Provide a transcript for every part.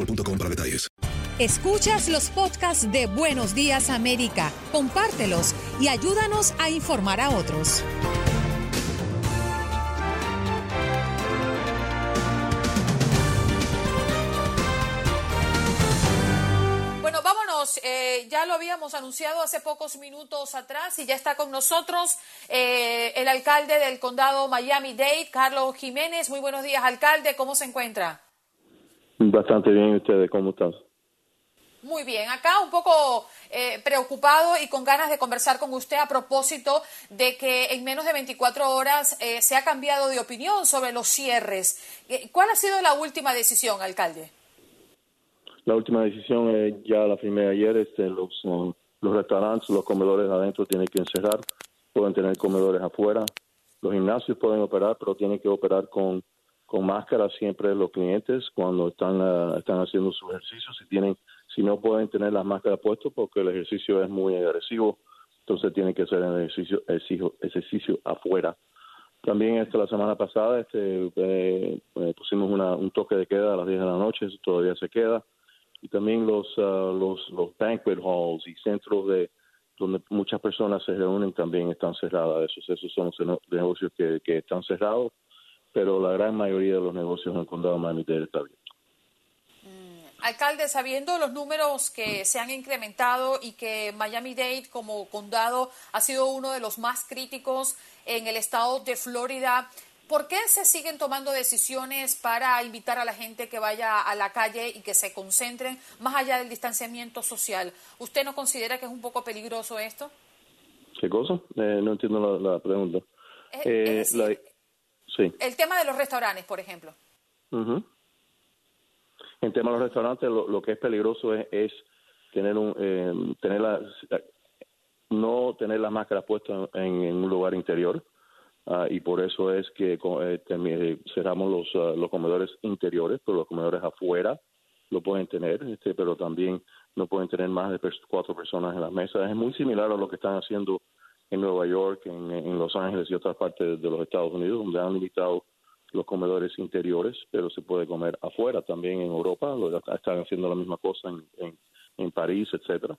boostmobile.com para detalles. Escuchas los podcasts de Buenos Días América, compártelos y ayúdanos a informar a otros. Bueno, vámonos. Eh, ya lo habíamos anunciado hace pocos minutos atrás y ya está con nosotros eh, el alcalde del condado Miami-Dade, Carlos Jiménez. Muy buenos días, alcalde. ¿Cómo se encuentra? Bastante bien, ustedes, ¿cómo están? Muy bien, acá un poco eh, preocupado y con ganas de conversar con usted a propósito de que en menos de 24 horas eh, se ha cambiado de opinión sobre los cierres. Eh, ¿Cuál ha sido la última decisión, alcalde? La última decisión eh, ya la firmé ayer, este, los, um, los restaurantes, los comedores adentro tienen que encerrar, pueden tener comedores afuera, los gimnasios pueden operar, pero tienen que operar con, con máscara siempre los clientes cuando están, ah, están haciendo su ejercicio, si tienen si no pueden tener las máscaras puestas porque el ejercicio es muy agresivo, entonces tienen que hacer el ejercicio, ejercicio, ejercicio afuera. También este, la semana pasada este, eh, eh, pusimos una, un toque de queda a las 10 de la noche, eso todavía se queda. Y también los, los, los banquet halls y centros de donde muchas personas se reúnen también están cerradas. Esos, esos son los negocios que, que están cerrados, pero la gran mayoría de los negocios en el condado de Miami-Dade está abierto. Alcalde, sabiendo los números que se han incrementado y que Miami-Dade como condado ha sido uno de los más críticos en el estado de Florida, ¿por qué se siguen tomando decisiones para invitar a la gente que vaya a la calle y que se concentren más allá del distanciamiento social? ¿Usted no considera que es un poco peligroso esto? ¿Qué cosa? Eh, no entiendo la, la pregunta. Es- Eh, es decir, la- sí. El tema de los restaurantes, por ejemplo. Ujú. En tema de los restaurantes, lo, lo que es peligroso es, es tener un eh, tener la, no tener las máscaras puestas en, en un lugar interior ah, y por eso es que eh, eh, cerramos los ah, los comedores interiores, pero los comedores afuera lo pueden tener, este, pero también no pueden tener más de cuatro personas en las mesas. Es muy similar a lo que están haciendo en Nueva York, en, Los Ángeles y otras partes de los Estados Unidos, donde han limitado los comedores interiores, pero se puede comer afuera también en Europa, están haciendo la misma cosa en, en, París, etcétera,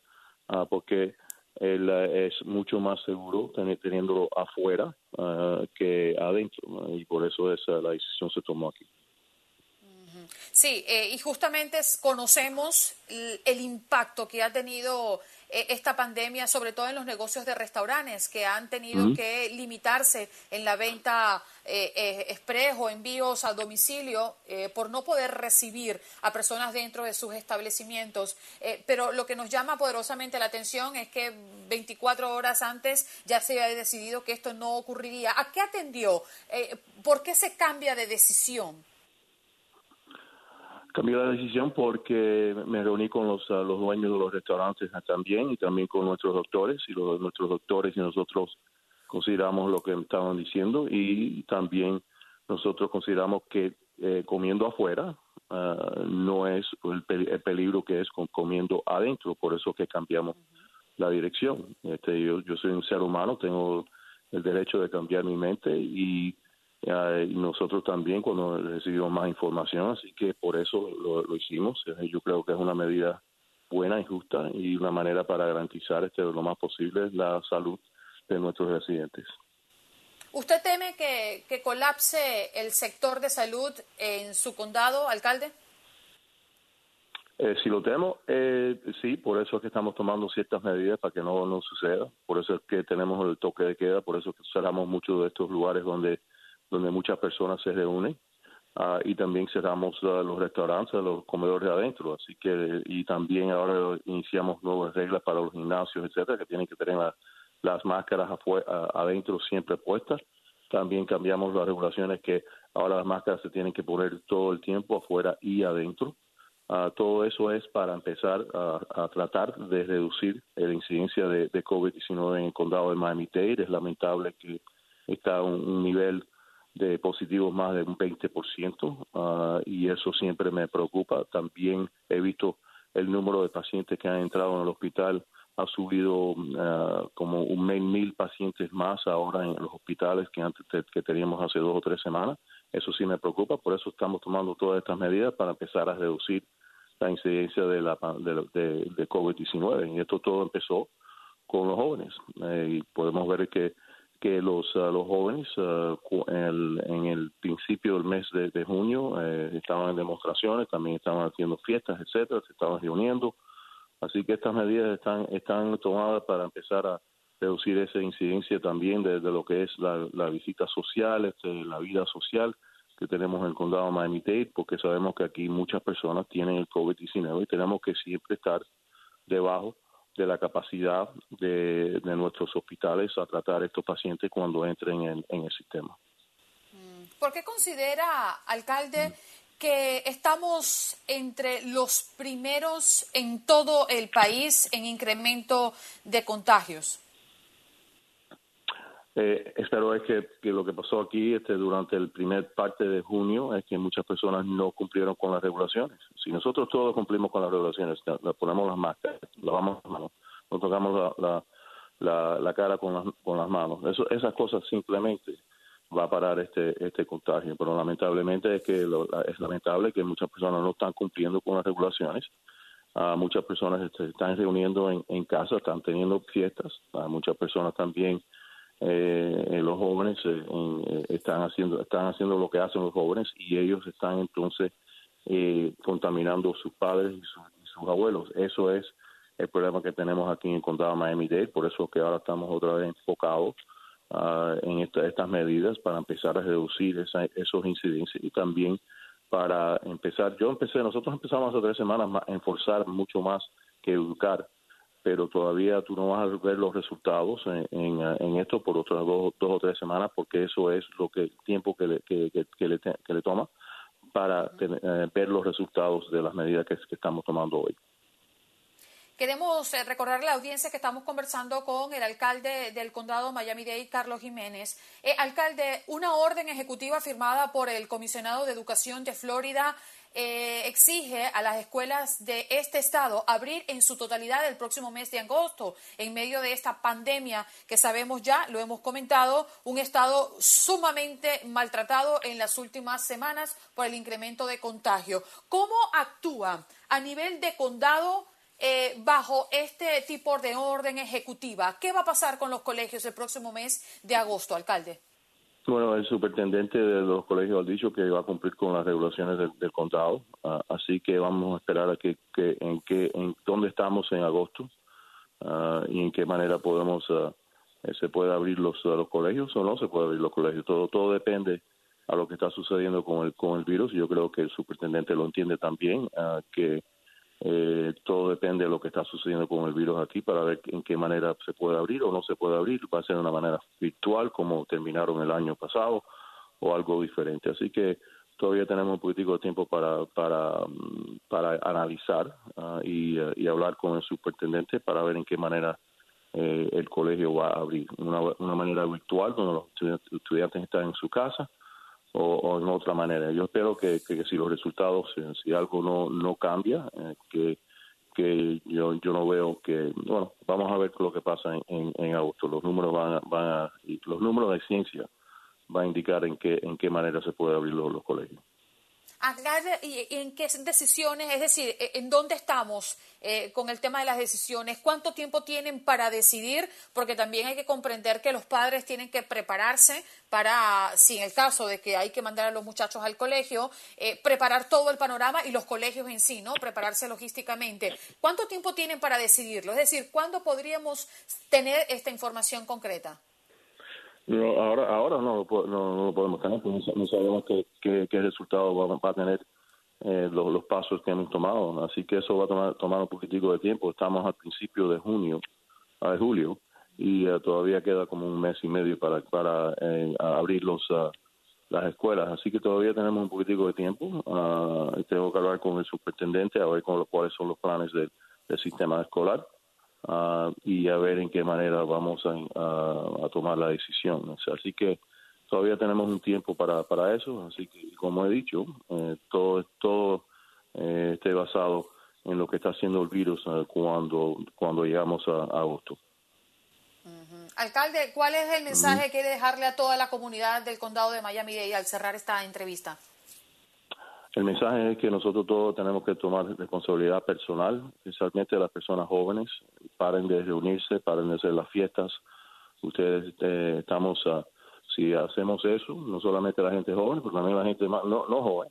ah, porque el, es mucho más seguro teniéndolo afuera ah, que adentro, y por eso esa la decisión se tomó aquí. Sí, eh, y justamente conocemos el, impacto que ha tenido esta pandemia, sobre todo en los negocios de restaurantes que han tenido que limitarse en la venta eh, eh, express o envíos a domicilio por no poder recibir a personas dentro de sus establecimientos. pero lo que nos llama poderosamente la atención es que 24 horas antes ya se había decidido que esto no ocurriría. ¿A qué atendió? ¿Por qué se cambia de decisión? Cambié la decisión porque me reuní con los, ah, los dueños de los restaurantes también y también con nuestros doctores y los, nuestros doctores y nosotros consideramos lo que estaban diciendo y también nosotros consideramos que eh, comiendo afuera ah, no es el, peligro que es con comiendo adentro, por eso que cambiamos la dirección. Este, yo, yo soy un ser humano, tengo el derecho de cambiar mi mente y y nosotros también cuando recibimos más información, así que por eso lo, hicimos. Eh, yo creo que es una medida buena y justa y una manera para garantizar este lo más posible la salud de nuestros residentes. ¿Usted teme que, que colapse el sector de salud en su condado, alcalde? Eh, si lo temo, eh, sí, por eso es que estamos tomando ciertas medidas para que no, no suceda. Por eso es que tenemos el toque de queda, por eso es que cerramos muchos de estos lugares donde donde muchas personas se reúnen. Ah, y también cerramos ah, los restaurantes, los comedores de adentro, así que y también ahora iniciamos nuevas reglas para los gimnasios, etcétera, que tienen que tener las máscaras adentro siempre puestas. También cambiamos las regulaciones que ahora las máscaras se tienen que poner todo el tiempo afuera y adentro. Ah, todo eso es para empezar a, tratar de reducir la incidencia de, de COVID-19 en el condado de Miami-Dade. Es lamentable que está un nivel de positivos más de un 20% ah, y eso siempre me preocupa. También he visto el número de pacientes que han entrado en el hospital ha subido uh, como un mil pacientes más ahora en los hospitales que antes que teníamos hace dos o tres semanas. Eso sí me preocupa, por eso estamos tomando todas estas medidas para empezar a reducir la incidencia de, la, de, de, COVID-19. Y esto todo empezó con los jóvenes. Eh, y podemos ver que que los, uh, los jóvenes uh, en, el, en, el, principio del mes de, junio eh, estaban en demostraciones, también estaban haciendo fiestas, etcétera, se estaban reuniendo. Así que estas medidas están, están tomadas para empezar a reducir esa incidencia también de, lo que es la, la visita social, este, la vida social que tenemos en el condado de Miami-Dade, porque sabemos que aquí muchas personas tienen el COVID-19 y tenemos que siempre estar debajo de la capacidad de, nuestros hospitales a tratar a estos pacientes cuando entren en, el sistema. Mm. ¿Por qué considera, alcalde, que estamos entre los primeros en todo el país en incremento de contagios? Eh, espero es que, lo que pasó aquí este, durante el primer parte de junio es que muchas personas no cumplieron con las regulaciones. Si nosotros todos cumplimos con las regulaciones, ponemos las máscaras, lavamos las manos, nos tocamos la, cara con las, con las manos, eso, esas cosas simplemente va a parar este este contagio. Pero lamentablemente es que es lamentable que muchas personas no están cumpliendo con las regulaciones. Uh, muchas personas se están reuniendo en, en casa, están teniendo fiestas. Uh, muchas personas también eh, los jóvenes eh, eh, están haciendo están haciendo lo que hacen los jóvenes y ellos están entonces eh, contaminando sus padres y, sus abuelos. Eso es el problema que tenemos aquí en el condado de Miami-Dade por eso que ahora estamos otra vez enfocados uh, en estas medidas para empezar a reducir esa, esos incidentes y también para empezar yo empecé nosotros empezamos hace tres semanas a enforzar mucho más que educar pero todavía tú no vas a ver los resultados en, esto por otras dos, dos, o tres semanas, porque eso es lo que tiempo que le, que, que, le, que le toma para eh, ver los resultados de las medidas que, estamos tomando hoy. Queremos eh, recordarle a la audiencia que estamos conversando con el alcalde del condado Miami-Dade, Carlos Jiménez. Eh, alcalde, una orden ejecutiva firmada por el comisionado de Educación de Florida eh, exige a las escuelas de este estado abrir en su totalidad el próximo mes de agosto, en medio de esta pandemia que sabemos ya, lo hemos comentado, un estado sumamente maltratado en las últimas semanas por el incremento de contagio. ¿Cómo actúa a nivel de condado? Eh, bajo este tipo de orden ejecutiva. ¿Qué va a pasar con los colegios el próximo mes de agosto, alcalde? Bueno, el superintendente de los colegios ha dicho que va a cumplir con las regulaciones del, condado, ah, así que vamos a esperar a que, en que en dónde estamos en agosto ah, y en qué manera podemos ah, eh, se puede abrir los, los colegios o no se puede abrir los colegios. Todo todo depende a lo que está sucediendo con el con el virus. Yo creo que el superintendente lo entiende también que eh, todo depende de lo que está sucediendo con el virus aquí para ver en qué manera se puede abrir o no se puede abrir. Va a ser de una manera virtual como terminaron el año pasado o algo diferente. Así que todavía tenemos un poquitico de tiempo para para, mm, para analizar ah, y, eh, y, hablar con el superintendente para ver en qué manera eh, el colegio va a abrir. Una, una manera virtual donde los estudiantes están en su casa o, en otra manera. Yo espero que, que, si los resultados, si algo no, no cambia, eh, que, que yo, yo no veo que, bueno, vamos a ver lo que pasa en, en, agosto. Los números van a, van a, los números de ciencia van a indicar en qué, en qué manera se puede abrir los colegios. ¿Y en qué decisiones? Es decir, e, ¿en dónde estamos eh, con el tema de las decisiones? ¿Cuánto tiempo tienen para decidir? Porque también hay que comprender que los padres tienen que prepararse para, si en el caso de que hay que mandar a los muchachos al colegio, eh, preparar todo el panorama y los colegios en sí, ¿no? Prepararse logísticamente. ¿Cuánto tiempo tienen para decidirlo? Es decir, ¿cuándo podríamos tener esta información concreta? Ahora, ahora no, no, lo podemos tener, porque no, sabemos qué, qué, resultado va, a tener eh, los, pasos que hemos tomado. Así que eso va a tomar, tomar un poquitico de tiempo. Estamos al principio de junio, de julio, y eh, todavía queda como un mes y medio para, para eh, abrir los, ah, las escuelas. Así que todavía tenemos un poquitico de tiempo. Uh, tengo que hablar con el superintendente a ver con cuáles son los planes del sistema escolar uh, y a ver en qué manera vamos a, a tomar la decisión. así que todavía tenemos un tiempo para, para eso, así que como he dicho, eh, todo, todo eh, esté basado en lo que está haciendo el virus uh, cuando, cuando llegamos a, agosto. Alcalde, ¿cuál es el mensaje que dejarle a toda la comunidad del condado de Miami-Dade al cerrar esta entrevista? El mensaje es que nosotros todos tenemos que tomar responsabilidad personal, especialmente las personas jóvenes. Paren de reunirse, paren de hacer las fiestas. Ustedes eh, estamos, si hacemos eso, no solamente la gente joven, pero también la gente no, no joven,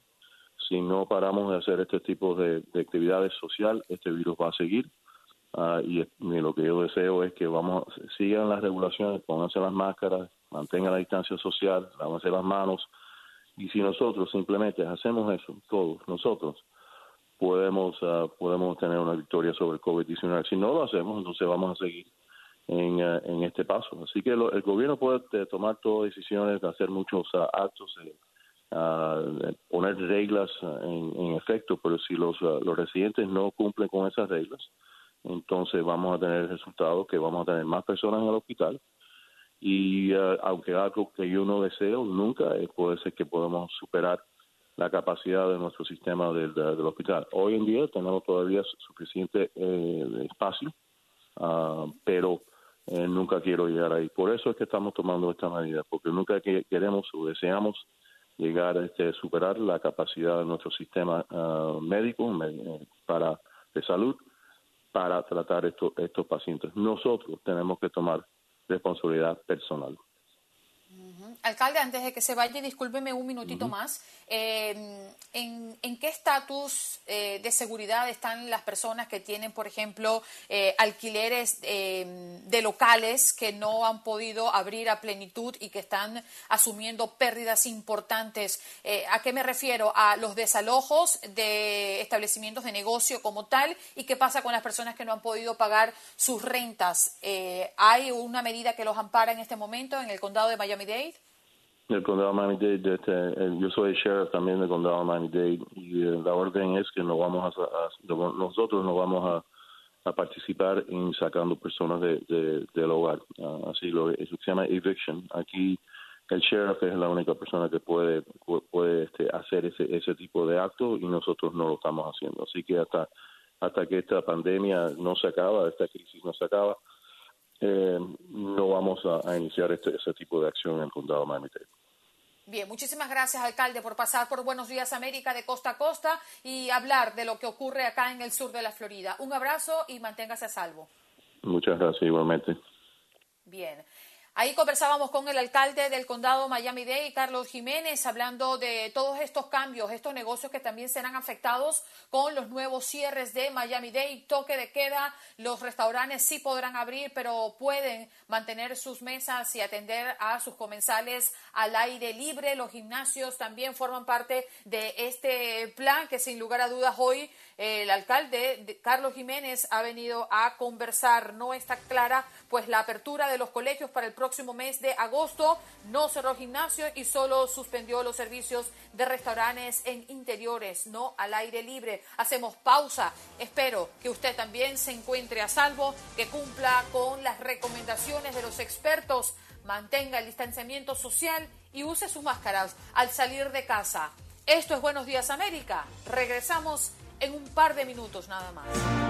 si no paramos de hacer este tipo de, actividades social, este virus va a seguir. Ah, y, lo que yo deseo es que vamos sigan las regulaciones, pónganse las máscaras, mantengan la distancia social, lávense las manos y si nosotros simplemente hacemos eso, todos nosotros, podemos, uh, podemos tener una victoria sobre el COVID-19. Si no lo hacemos, entonces vamos a seguir en, uh, en este paso. Así que el gobierno puede eh, tomar todas decisiones, de hacer muchos uh, actos, eh, poner reglas en, en, efecto, pero si los, los residentes no cumplen con esas reglas, entonces vamos a tener el resultado que vamos a tener más personas en el hospital y uh, aunque algo que yo no deseo nunca, eh, puede ser que podamos superar la capacidad de nuestro sistema del, hospital. Hoy en día tenemos todavía suficiente eh, espacio, uh, pero eh, nunca quiero llegar ahí. Por eso es que estamos tomando esta medida, porque nunca queremos o deseamos llegar a este, superar la capacidad de nuestro sistema uh, médico para de salud para tratar estos estos pacientes. Nosotros tenemos que tomar responsabilidad personal. Alcalde, antes de que se vaya, discúlpeme un minutito más. Eh, ¿en, qué estatus eh, de seguridad están las personas que tienen, por ejemplo, eh, alquileres de locales que no han podido abrir a plenitud y que están asumiendo pérdidas importantes? ¿A qué me refiero? A los desalojos de establecimientos de negocio como tal y qué pasa con las personas que no han podido pagar sus rentas. ¿Hay una medida que los ampara en este momento en el condado de Miami-Dade? El condado de Miami-Dade, yo soy el sheriff también del condado de Miami-Dade y eh, la orden es que no vamos a, nosotros no vamos a, participar en sacando personas de, del hogar, uh, así lo eso se llama eviction. Aquí el sheriff es la única persona que puede puede este, hacer ese ese tipo de acto y nosotros no lo estamos haciendo. Así que hasta hasta que esta pandemia no se acaba, esta crisis no se acaba, eh, no vamos a, iniciar este, ese tipo de acción en el condado de Miami-Dade. Bien, muchísimas gracias, alcalde, por pasar por Buenos Días América de costa a costa y hablar de lo que ocurre acá en el sur de la Florida. Un abrazo y manténgase a salvo. Muchas gracias, igualmente. Bien. Ahí conversábamos con el alcalde del condado Miami-Dade, Carlos Jiménez, hablando de todos estos cambios, estos negocios que también serán afectados con los nuevos cierres de Miami-Dade, toque de queda. Los restaurantes sí podrán abrir, pero pueden mantener sus mesas y atender a sus comensales al aire libre. Los gimnasios también forman parte de este plan que sin lugar a dudas hoy el alcalde Carlos Jiménez ha venido a conversar. No está clara pues la apertura de los colegios para el próximo mes de agosto. No cerró gimnasio y solo suspendió los servicios de restaurantes en interiores, no al aire libre. Hacemos pausa. Espero que usted también se encuentre a salvo, que cumpla con las recomendaciones de los expertos, mantenga el distanciamiento social y use sus máscaras al salir de casa. Esto es Buenos Días América. Regresamos en un par de minutos nada más.